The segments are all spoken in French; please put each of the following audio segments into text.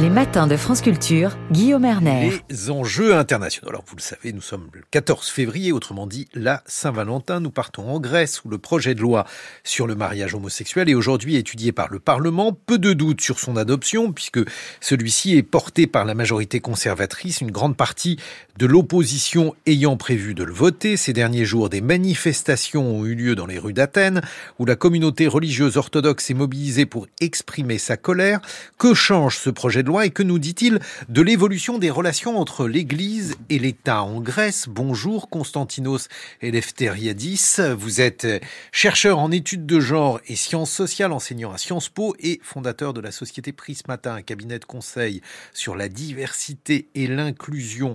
Les matins de France Culture, Guillaume Erner. Les enjeux internationaux. Alors vous le savez, nous sommes le 14 février, autrement dit la Saint-Valentin. Nous partons en Grèce où le projet de loi sur le mariage homosexuel est aujourd'hui étudié par le Parlement. Peu de doutes sur son adoption puisque celui-ci est porté par la majorité conservatrice, une grande partie de l'opposition ayant prévu de le voter. Ces derniers jours, des manifestations ont eu lieu dans les rues d'Athènes où la communauté religieuse orthodoxe est mobilisée pour exprimer sa colère. Que change ce projet de loi et que nous dit-il de l'évolution des relations entre l'Église et l'État en Grèce? Bonjour Constantinos Eleftheriadis, vous êtes chercheur en études de genre et sciences sociales, enseignant à Sciences Po et fondateur de la société Prismata, un cabinet de conseil sur la diversité et l'inclusion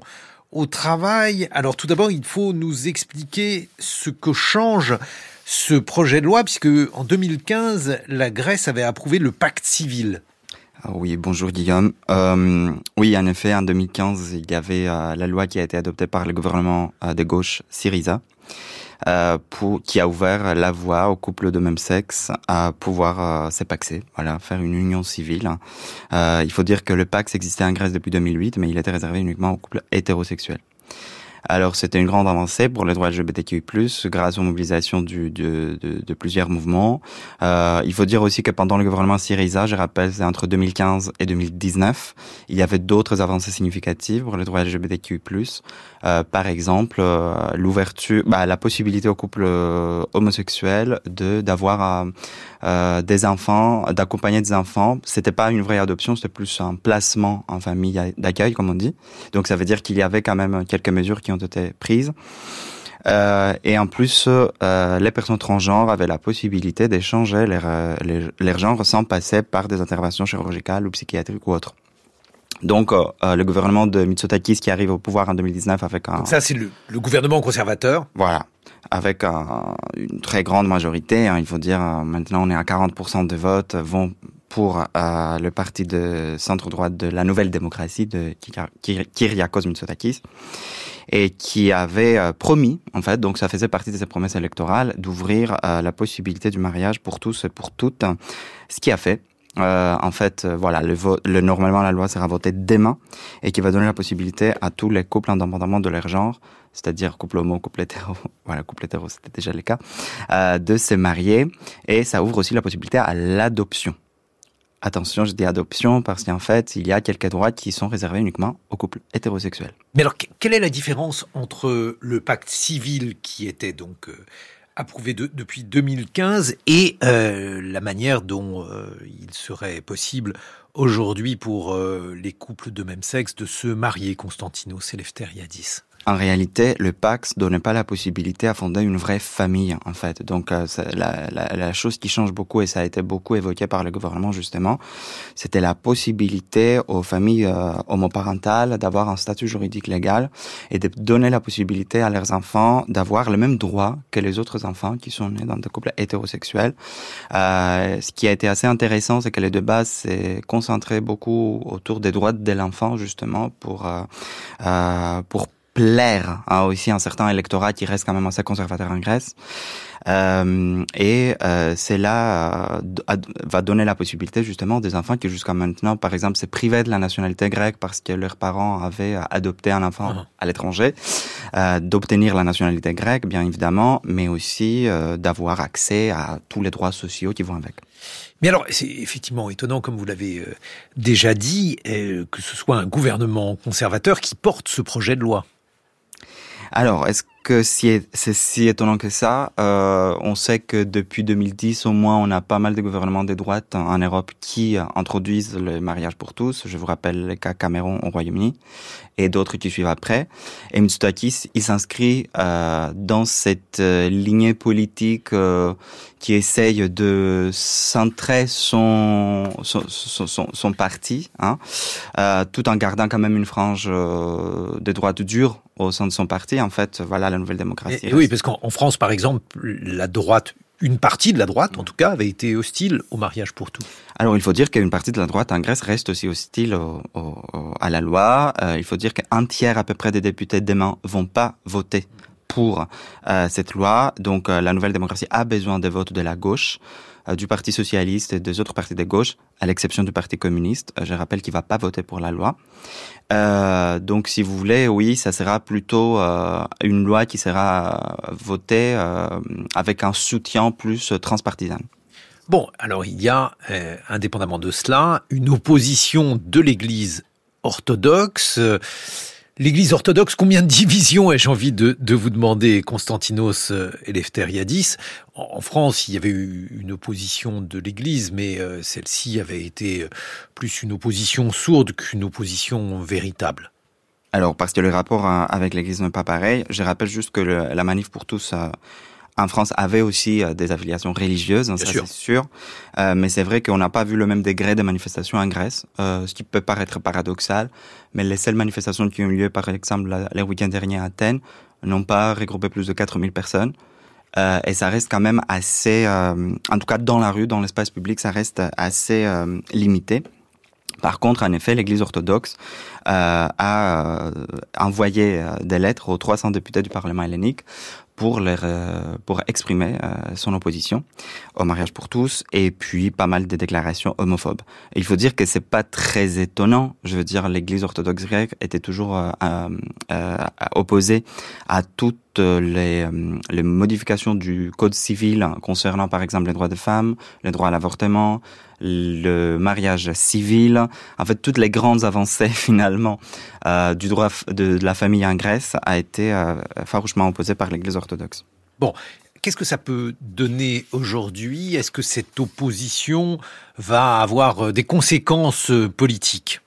au travail. Alors tout d'abord, il faut nous expliquer ce que change ce projet de loi, puisque en 2015, la Grèce avait approuvé le pacte civil. Ah oui, bonjour Guillaume. Euh, oui, en effet, en 2015, il y avait euh, la loi qui a été adoptée par le gouvernement euh, de gauche Syriza, euh, pour, qui a ouvert la voie aux couples de même sexe à pouvoir s'épaxer, voilà, faire une union civile. il faut dire que le Pax existait en Grèce depuis 2008, mais il était réservé uniquement aux couples hétérosexuels. Alors c'était une grande avancée pour les droits LGBTQI+, grâce aux mobilisations du, de, de, de, plusieurs mouvements. Euh, il faut dire aussi que pendant le gouvernement Syriza, je rappelle, c'est entre 2015 et 2019, il y avait d'autres avancées significatives pour les droits LGBTQI+. Euh, par exemple, euh, l'ouverture, bah, la possibilité aux couples euh, homosexuels de d'avoir euh, des enfants, d'accompagner des enfants. C'était pas une vraie adoption, c'était plus un placement en famille d'accueil, comme on dit. Donc ça veut dire qu'il y avait quand même quelques mesures qui ont été prises. Euh, et en plus, euh, les personnes transgenres avaient la possibilité d'échanger leur, leur, leur, genre sans passer par des interventions chirurgicales ou psychiatriques ou autres. Donc, euh, le gouvernement de Mitsotakis qui arrive au pouvoir en 2019 avec un... Donc ça, c'est le, le, gouvernement conservateur Voilà. Avec un, une très grande majorité, hein, il faut dire, maintenant on est à 40% de votes vont pour euh, le parti de centre-droite de la Nouvelle Démocratie de Kyriakos Mitsotakis et qui avait euh, promis, en fait, donc ça faisait partie de ses promesses électorales, d'ouvrir euh, la possibilité du mariage pour tous et pour toutes, ce qui a fait. En fait, voilà, le, le, normalement la loi sera votée demain et qui va donner la possibilité à tous les couples indépendamment de leur genre, c'est-à-dire couple homo, couple hétéro, voilà, couple hétéro, c'était déjà le cas, de se marier et ça ouvre aussi la possibilité à l'adoption. Attention, je dis adoption parce qu'en fait, il y a quelques droits qui sont réservés uniquement aux couples hétérosexuels. Mais alors, quelle est la différence entre le pacte civil qui était donc euh, approuvé de, depuis 2015 et euh, la manière dont euh, il serait possible aujourd'hui pour les couples de même sexe de se marier, Constantino Selefteriadis en réalité, le Pax donnait pas la possibilité à fonder une vraie famille, en fait. Donc, euh, la, chose qui change beaucoup, et ça a été beaucoup évoqué par le gouvernement, justement, c'était la possibilité aux familles euh, homoparentales d'avoir un statut juridique légal et de donner la possibilité à leurs enfants d'avoir le même droit que les autres enfants qui sont nés dans des couples hétérosexuels. Euh, ce qui a été assez intéressant, c'est que les débats s'est concentré beaucoup autour des droits de l'enfant, justement, pour, euh pour plaire hein, aussi un certain électorat qui reste quand même assez conservateur en Grèce. Euh, et euh, cela euh, va donner la possibilité justement des enfants qui jusqu'à maintenant, par exemple, se privaient de la nationalité grecque parce que leurs parents avaient adopté un enfant -huh. à l'étranger, euh, d'obtenir la nationalité grecque, bien évidemment, mais aussi euh, d'avoir accès à tous les droits sociaux qui vont avec. Mais alors, c'est effectivement étonnant, comme vous l'avez euh, déjà dit, que ce soit un gouvernement conservateur qui porte ce projet de loi. Alors, est-ce que c'est si étonnant que ça euh, On sait que depuis 2010, au moins, on a pas mal de gouvernements de droite en Europe qui introduisent le mariage pour tous. Je vous rappelle le cas Cameroun au Royaume-Uni et d'autres qui suivent après. Et Mitsotakis, il s'inscrit euh, dans cette euh, lignée politique euh, qui essaye de centrer son son, son, son parti, hein, euh, tout en gardant quand même une frange euh, de droite dure au sein de son parti, en fait, voilà la nouvelle démocratie. oui, parce qu'en France, par exemple, la droite une partie de la droite, en tout cas, avait été hostile au mariage pour tous. Alors, il faut dire qu'une partie de la droite en Grèce reste aussi hostile à la loi. Euh, il faut dire qu'un tiers à peu près des députés demain vont pas voter pour euh, cette loi. Donc, euh, la nouvelle démocratie a besoin des votes de la gauche. Euh, du Parti socialiste et des autres partis de gauche, à l'exception du Parti communiste. Euh, je rappelle qu'il va pas voter pour la loi. Euh, donc, si vous voulez, oui, ça sera plutôt une loi qui sera votée avec un soutien plus transpartisan. Bon, alors il y a, indépendamment de cela, une opposition de l'Église orthodoxe L'Église orthodoxe, combien de divisions ai-je envie de, vous demander, Constantinos euh, Eleftheriadis En France, il y avait eu une opposition de l'Église, mais euh, celle-ci avait été euh, plus une opposition sourde qu'une opposition véritable. Alors, parce que le rapport avec l'Église n'est pas pareil, je rappelle juste que la manif pour tous en France avait aussi euh, des affiliations religieuses, hein, ça c'est sûr. Euh, mais c'est vrai qu'on n'a pas vu le même degré de manifestations en Grèce, euh, ce qui peut paraître paradoxal. Mais les seules manifestations qui ont eu lieu, par exemple, les week-ends derniers à Athènes, n'ont pas regroupé plus de 4000 personnes. Euh, et ça reste quand même assez, en tout cas dans la rue, dans l'espace public, ça reste assez limité. Par contre, en effet, l'Église orthodoxe euh, a envoyé des lettres aux 300 députés du Parlement hellénique pour, leur, euh, pour exprimer euh, son opposition au mariage pour tous et puis pas mal de déclarations homophobes. il faut dire que c'est pas très étonnant. Je veux dire, l'Église orthodoxe grecque était toujours euh, euh opposée à toutes les, les, modifications du code civil concernant par exemple les droits des femmes, les droits à l'avortement, le mariage civil, en fait toutes les grandes avancées finalement euh, du droit de, la famille en Grèce a été euh, farouchement opposée par l'Église orthodoxe. Bon, qu'est-ce que ça peut donner aujourd'hui? Est-ce que cette opposition va avoir euh, des conséquences politiques?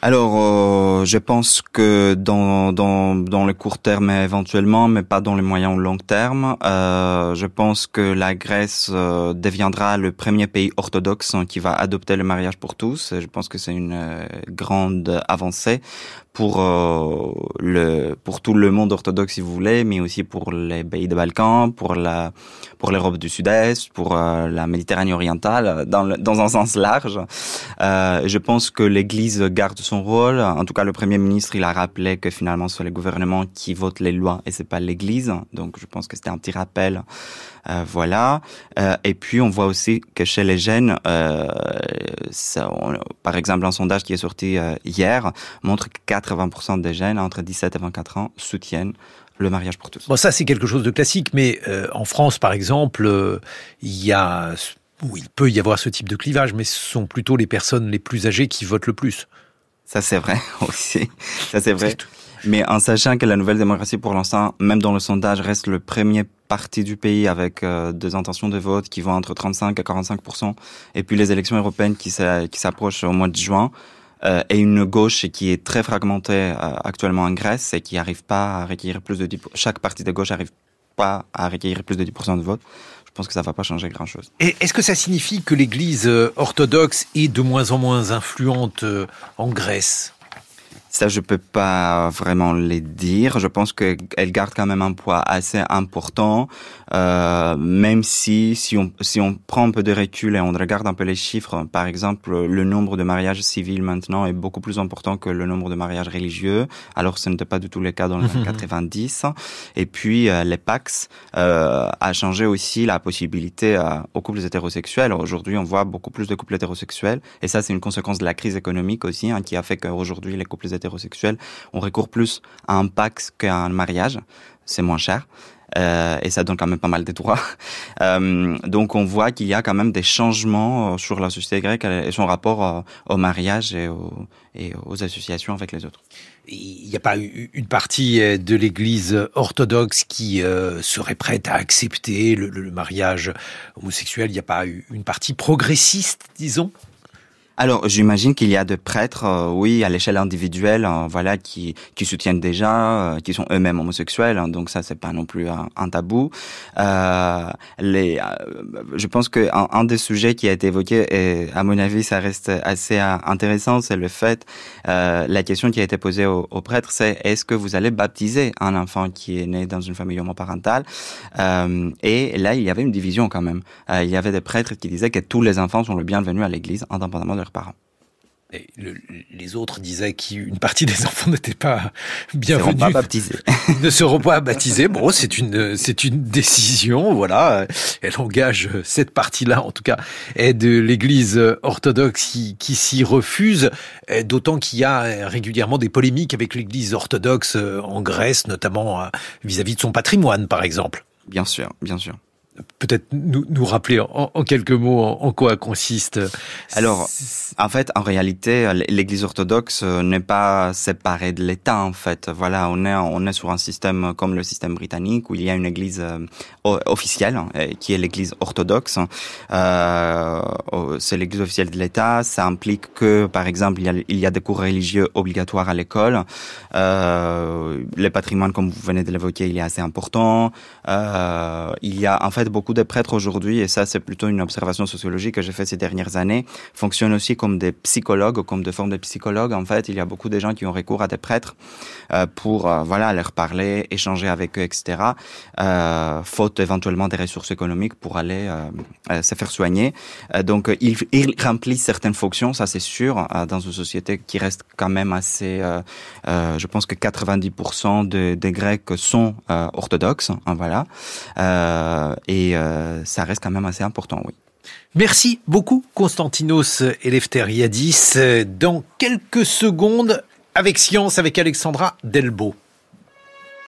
Alors, euh, je pense que dans, dans, dans le court terme éventuellement, mais pas dans le moyen ou long terme, euh, je pense que la Grèce euh, deviendra le premier pays orthodoxe qui va adopter le mariage pour tous. Je pense que c'est une euh, grande avancée pour euh, le pour tout le monde orthodoxe si vous voulez, mais aussi pour les pays des Balkans, pour la pour l'Europe du Sud-Est, pour la Méditerranée orientale, dans dans un sens large. Je pense que l'Église garde son rôle. En tout cas, le Premier ministre il a rappelé que finalement c'est le gouvernement qui vote les lois et c'est pas l'Église. Donc je pense que c'était un petit rappel euh, voilà. Euh, et puis on voit aussi que chez les jeunes, euh, par exemple, un sondage qui est sorti hier montre que 80% des jeunes entre 17 et 24 ans soutiennent le mariage pour tous. Bon, ça c'est quelque chose de classique, mais en France, par exemple, il y a, ou il peut y avoir ce type de clivage, mais ce sont plutôt les personnes les plus âgées qui votent le plus. Ça c'est vrai aussi. Ça c'est vrai. Mais en sachant que la nouvelle démocratie, pour l'instant, même dans le sondage, reste le premier parti du pays avec euh, des intentions de vote qui vont entre 35 et 45% et puis les élections européennes qui s'approchent au mois de juin, euh, et une gauche qui est très fragmentée euh, actuellement en Grèce et qui n'arrive pas à recueillir plus de 10 chaque parti de gauche n'arrive pas à recueillir plus de 10% de vote. Pense que ça va pas changer grand-chose. Et est-ce que ça signifie que l'Église orthodoxe est de moins en moins influente en Grèce? Ça, je peux pas vraiment les dire. Je pense qu'elle garde quand même un poids assez important, euh, même si si on si on prend un peu de recul et on regarde un peu les chiffres, par exemple, le nombre de mariages civils maintenant est beaucoup plus important que le nombre de mariages religieux. Alors, ce n'était pas du tout le cas dans les années 90. Et puis, euh, les Pax euh, a changé aussi la possibilité euh, aux couples hétérosexuels. Aujourd'hui, on voit beaucoup plus de couples hétérosexuels, et ça, c'est une conséquence de la crise économique aussi, hein, qui a fait qu'aujourd'hui, les couples hétérosexuels on recourt plus à un Pax qu'à un mariage. C'est moins cher. Euh, et ça donne quand même pas mal de droits. Euh, donc on voit qu'il y a quand même des changements euh, sur la société grecque et son rapport au mariage et, aux associations avec les autres. Il n'y a pas une partie de l'Église orthodoxe qui serait prête à accepter le mariage homosexuel Il n'y a pas une partie progressiste, disons? Alors, j'imagine qu'il y a des prêtres, euh, oui, à l'échelle individuelle, euh, voilà, qui qui soutiennent déjà, euh, qui sont eux-mêmes homosexuels. Hein, donc ça, c'est pas non plus un, tabou. les, je pense que un, des sujets qui a été évoqué, et à mon avis, ça reste assez intéressant, c'est le fait, la question qui a été posée aux, prêtres, c'est est-ce que vous allez baptiser un enfant qui est né dans une famille homoparentale? Et là, il y avait une division quand même. il y avait des prêtres qui disaient que tous les enfants sont le bienvenu à l'Église, indépendamment de parents. Et les autres disaient qu'une partie des enfants n'étaient pas bienvenus. Ne seront pas baptisés. ne seront pas baptisés. Bon, c'est une, c'est une décision, voilà. Elle engage cette partie-là, en tout cas, est de l'Église orthodoxe qui, qui s'y refuse. D'autant qu'il y a régulièrement des polémiques avec l'Église orthodoxe en Grèce, notamment vis à -vis de son patrimoine, par exemple. Bien sûr, bien sûr peut-être nous, nous rappeler en, quelques mots en, quoi consiste Alors, en fait, en réalité, l'Église orthodoxe euh, n'est pas séparée de l'État. En fait, voilà, on est on est sur un système comme le système britannique où il y a une Église euh, officielle euh, qui est l'Église orthodoxe. C'est l'Église officielle de l'État. Ça implique que, par exemple, il y a, des cours religieux obligatoires à l'école. Le patrimoine, comme vous venez de l'évoquer, il est assez important. Il y a en fait beaucoup de prêtres aujourd'hui, et ça c'est plutôt une observation sociologique que j'ai fait ces dernières années, fonctionnent aussi comme des psychologues, comme des formes de psychologues. En fait, il y a beaucoup de gens qui ont recours à des prêtres euh, pour euh, voilà leur parler, échanger avec eux, etc. Euh, faute éventuellement des ressources économiques pour aller se faire soigner. donc, ils, ils, remplissent certaines fonctions, ça c'est sûr, dans une société qui reste quand même assez. je pense que 90% des Grecs sont orthodoxes, hein, voilà. et et euh, ça reste quand même assez important, oui. Merci beaucoup, Constantinos Eleftheriadis. Dans quelques secondes, avec Science, avec Alexandra Delbo.